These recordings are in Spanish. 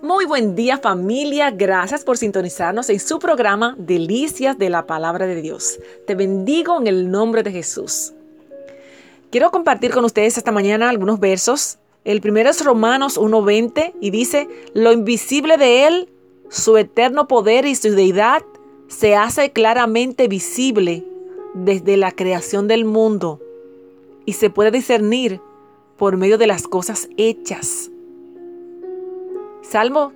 Muy buen día familia, gracias por sintonizarnos en su programa Delicias de la Palabra de Dios. Te bendigo en el nombre de Jesús. Quiero compartir con ustedes esta mañana algunos versos. El primero es Romanos 1.20 y dice, lo invisible de Él, su eterno poder y su deidad, se hace claramente visible desde la creación del mundo y se puede discernir por medio de las cosas hechas Salmo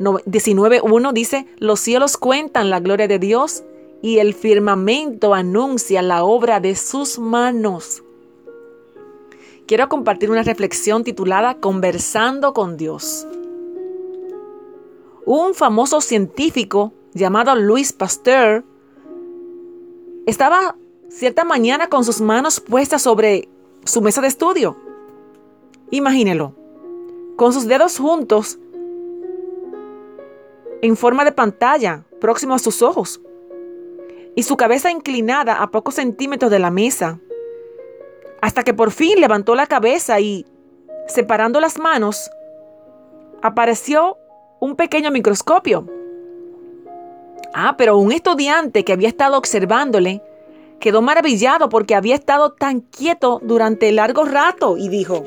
19.1 dice, los cielos cuentan la gloria de Dios y el firmamento anuncia la obra de sus manos. Quiero compartir una reflexión titulada Conversando con Dios. Un famoso científico llamado Louis Pasteur estaba cierta mañana con sus manos puestas sobre su mesa de estudio. Imagínelo, con sus dedos juntos en forma de pantalla, próximo a sus ojos, y su cabeza inclinada a pocos centímetros de la mesa, hasta que por fin levantó la cabeza y, separando las manos, apareció un pequeño microscopio. Ah, pero un estudiante que había estado observándole quedó maravillado porque había estado tan quieto durante largo rato y dijo,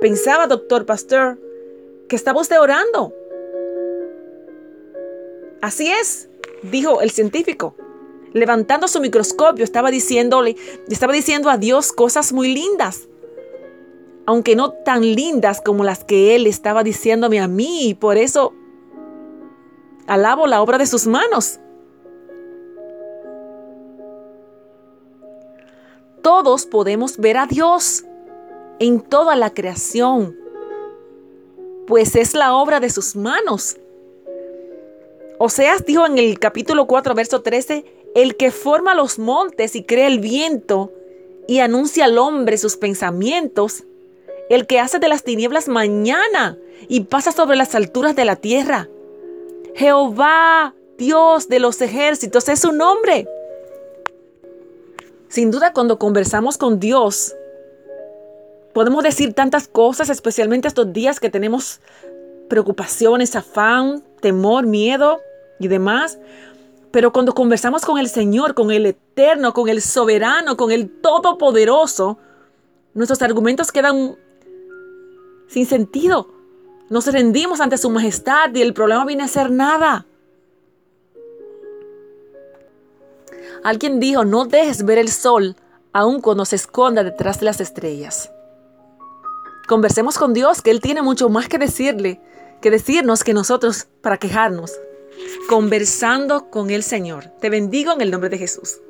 pensaba, doctor Pasteur, que estaba usted orando. Así es, dijo el científico. Levantando su microscopio, estaba diciéndole, estaba diciendo a Dios cosas muy lindas. Aunque no tan lindas como las que él estaba diciéndome a mí, y por eso alabo la obra de sus manos. Todos podemos ver a Dios en toda la creación, pues es la obra de sus manos. Oseas dijo en el capítulo 4, verso 13, el que forma los montes y crea el viento y anuncia al hombre sus pensamientos, el que hace de las tinieblas mañana y pasa sobre las alturas de la tierra. Jehová, Dios de los ejércitos, es su nombre. Sin duda, cuando conversamos con Dios, podemos decir tantas cosas, especialmente estos días que tenemos preocupaciones, afán, temor, miedo y demás. Pero cuando conversamos con el Señor, con el Eterno, con el Soberano, con el Todopoderoso, nuestros argumentos quedan sin sentido. Nos rendimos ante su majestad y el problema viene a ser nada. Alguien dijo, no dejes ver el sol aun cuando se esconda detrás de las estrellas. Conversemos con Dios, que Él tiene mucho más que decirle, que decirnos que nosotros para quejarnos conversando con el Señor. Te bendigo en el nombre de Jesús.